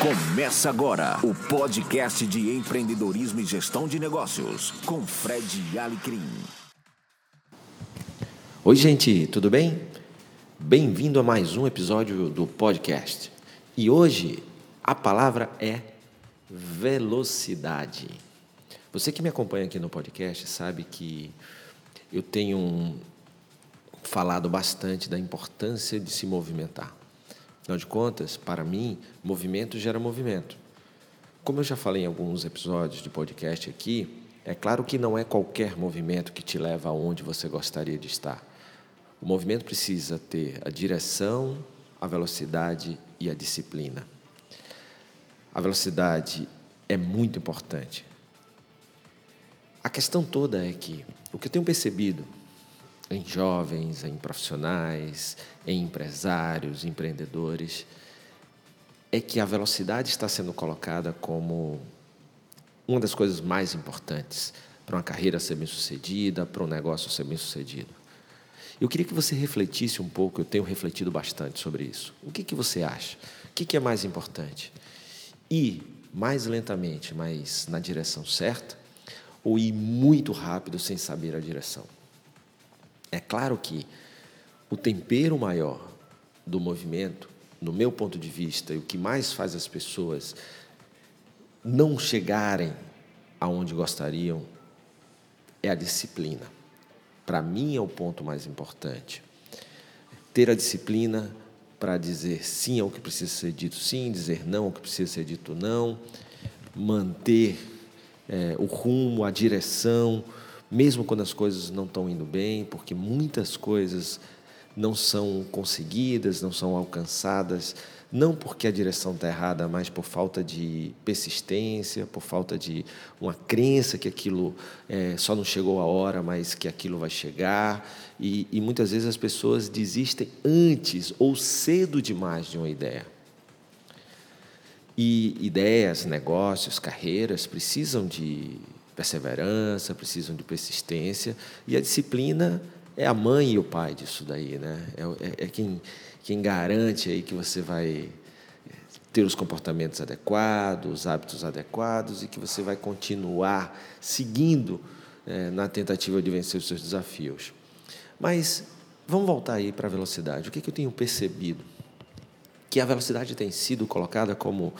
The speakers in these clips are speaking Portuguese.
Começa agora o podcast de empreendedorismo e gestão de negócios com Fred Alecrim. Oi, gente, tudo bem? Bem-vindo a mais um episódio do podcast. E hoje a palavra é velocidade. Você que me acompanha aqui no podcast sabe que eu tenho falado bastante da importância de se movimentar. Afinal de contas, para mim, movimento gera movimento. Como eu já falei em alguns episódios de podcast aqui, é claro que não é qualquer movimento que te leva aonde você gostaria de estar. O movimento precisa ter a direção, a velocidade e a disciplina. A velocidade é muito importante. A questão toda é que o que eu tenho percebido em jovens, em profissionais, em empresários, empreendedores, é que a velocidade está sendo colocada como uma das coisas mais importantes para uma carreira ser bem-sucedida, para um negócio ser bem-sucedido. Eu queria que você refletisse um pouco, eu tenho refletido bastante sobre isso. O que, que você acha? O que, que é mais importante? Ir mais lentamente, mas na direção certa, ou ir muito rápido sem saber a direção? É claro que o tempero maior do movimento, no meu ponto de vista, e o que mais faz as pessoas não chegarem aonde gostariam é a disciplina. Para mim é o ponto mais importante. Ter a disciplina para dizer sim ao que precisa ser dito sim, dizer não ao que precisa ser dito não, manter é, o rumo, a direção, mesmo quando as coisas não estão indo bem, porque muitas coisas não são conseguidas, não são alcançadas, não porque a direção está errada, mas por falta de persistência, por falta de uma crença que aquilo é, só não chegou a hora, mas que aquilo vai chegar. E, e muitas vezes as pessoas desistem antes ou cedo demais de uma ideia. E ideias, negócios, carreiras precisam de perseverança, precisam de persistência, e a disciplina é a mãe e o pai disso daí, né? É, é, é quem, quem garante aí que você vai ter os comportamentos adequados, os hábitos adequados e que você vai continuar seguindo é, na tentativa de vencer os seus desafios. Mas vamos voltar aí para a velocidade. O que, que eu tenho percebido? Que a velocidade tem sido colocada como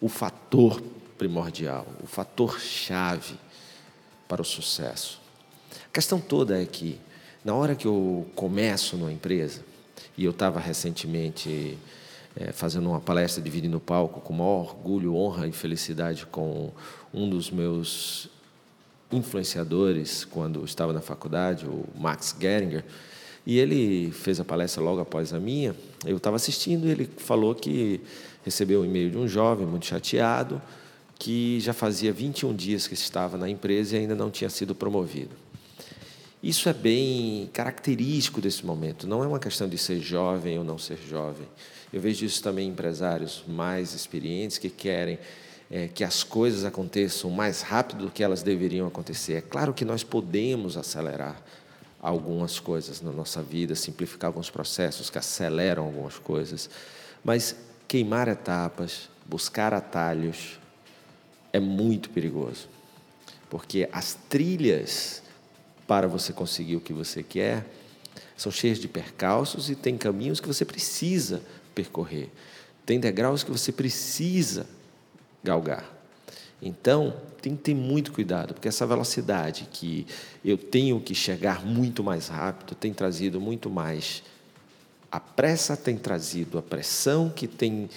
o fator primordial, o fator chave para o sucesso. A questão toda é que, na hora que eu começo numa empresa, e eu estava recentemente é, fazendo uma palestra dividindo o palco com maior orgulho, honra e felicidade com um dos meus influenciadores quando estava na faculdade, o Max Geringer, e ele fez a palestra logo após a minha. Eu estava assistindo e ele falou que recebeu um e-mail de um jovem muito chateado, que já fazia 21 dias que estava na empresa e ainda não tinha sido promovido. Isso é bem característico desse momento, não é uma questão de ser jovem ou não ser jovem. Eu vejo isso também em empresários mais experientes que querem é, que as coisas aconteçam mais rápido do que elas deveriam acontecer. É claro que nós podemos acelerar algumas coisas na nossa vida, simplificar alguns processos que aceleram algumas coisas, mas queimar etapas, buscar atalhos, é muito perigoso. Porque as trilhas para você conseguir o que você quer são cheias de percalços e tem caminhos que você precisa percorrer. Tem degraus que você precisa galgar. Então, tem que ter muito cuidado, porque essa velocidade que eu tenho que chegar muito mais rápido tem trazido muito mais. A pressa tem trazido a pressão que tem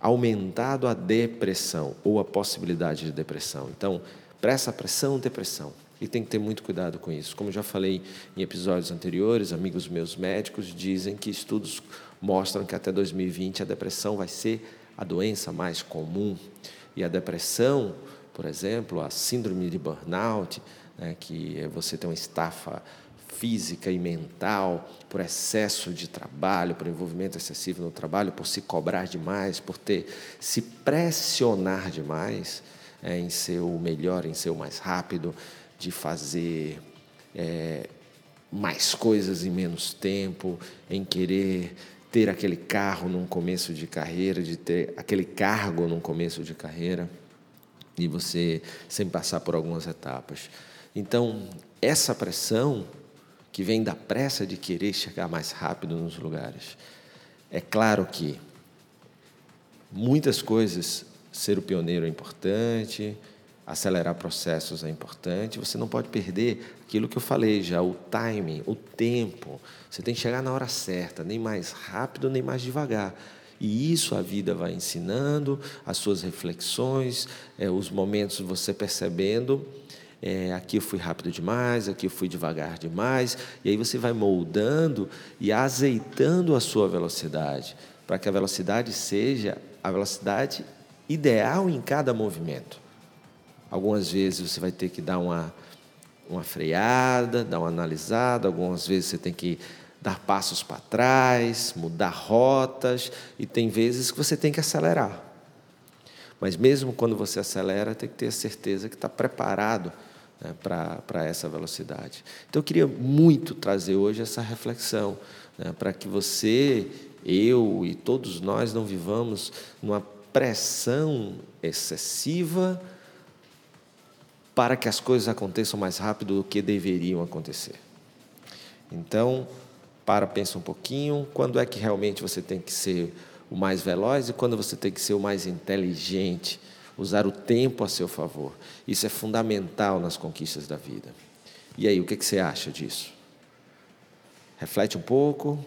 aumentado a depressão ou a possibilidade de depressão. Então, pressa, pressão, depressão. E tem que ter muito cuidado com isso. Como já falei em episódios anteriores, amigos meus médicos dizem que estudos mostram que até 2020 a depressão vai ser a doença mais comum. E a depressão, por exemplo, a síndrome de burnout, né, que é você ter uma estafa física e mental, por excesso de trabalho, por envolvimento excessivo no trabalho, por se cobrar demais, por ter se pressionar demais é, em ser o melhor, em ser o mais rápido, de fazer é, mais coisas em menos tempo, em querer ter aquele carro num começo de carreira, de ter aquele cargo num começo de carreira e você sem passar por algumas etapas. Então, essa pressão que vem da pressa de querer chegar mais rápido nos lugares. É claro que muitas coisas, ser o pioneiro é importante, acelerar processos é importante, você não pode perder aquilo que eu falei já, o timing, o tempo. Você tem que chegar na hora certa, nem mais rápido, nem mais devagar. E isso a vida vai ensinando, as suas reflexões, é, os momentos você percebendo. É, aqui eu fui rápido demais, aqui eu fui devagar demais, e aí você vai moldando e azeitando a sua velocidade, para que a velocidade seja a velocidade ideal em cada movimento. Algumas vezes você vai ter que dar uma, uma freada, dar uma analisada, algumas vezes você tem que dar passos para trás, mudar rotas, e tem vezes que você tem que acelerar. Mas mesmo quando você acelera, tem que ter a certeza que está preparado né, para essa velocidade. Então eu queria muito trazer hoje essa reflexão, né, para que você, eu e todos nós não vivamos numa pressão excessiva para que as coisas aconteçam mais rápido do que deveriam acontecer. Então, para, pensa um pouquinho, quando é que realmente você tem que ser o mais veloz e quando você tem que ser o mais inteligente, usar o tempo a seu favor. Isso é fundamental nas conquistas da vida. E aí, o que, você acha disso? Reflete um pouco,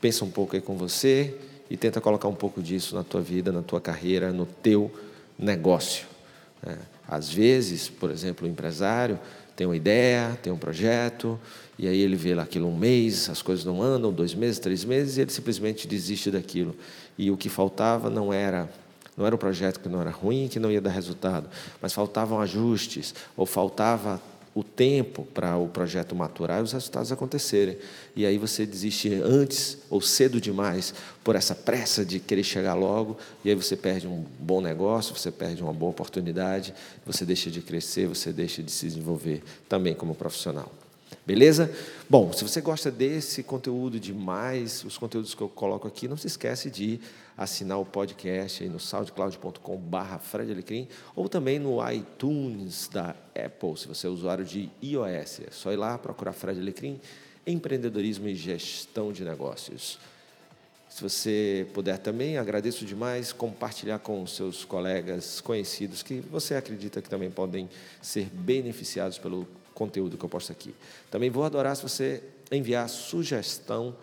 pensa um pouco aí com você e tenta colocar um pouco disso na tua vida, na tua carreira, no teu negócio. Né? Às vezes, por exemplo, o empresário tem uma ideia, tem um projeto, e aí ele vê lá aquilo um mês, as coisas não andam, dois meses, três meses, e ele simplesmente desiste daquilo. E o que faltava não era não era o projeto que não era ruim, que não ia dar resultado, mas faltavam ajustes, ou faltava o tempo para o projeto maturar e os resultados acontecerem. E aí você desiste antes ou cedo demais por essa pressa de querer chegar logo, e aí você perde um bom negócio, você perde uma boa oportunidade, você deixa de crescer, você deixa de se desenvolver também como profissional. Beleza? Bom, se você gosta desse conteúdo demais, os conteúdos que eu coloco aqui, não se esquece de assinar o podcast aí no soundcloud.com.br Fred ou também no iTunes da Apple, se você é usuário de iOS. É só ir lá procurar Fred Alecrim, empreendedorismo e gestão de negócios. Se você puder também, agradeço demais compartilhar com seus colegas conhecidos que você acredita que também podem ser beneficiados pelo conteúdo que eu posto aqui. Também vou adorar se você enviar sugestão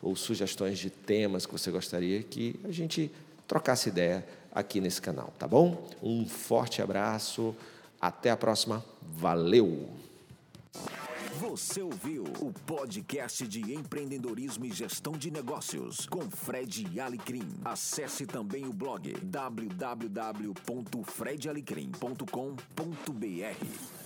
ou sugestões de temas que você gostaria que a gente trocasse ideia aqui nesse canal, tá bom? Um forte abraço, até a próxima, valeu! Você ouviu o podcast de empreendedorismo e gestão de negócios com Fred Alecrim. Acesse também o blog www.fredalecrim.com.br.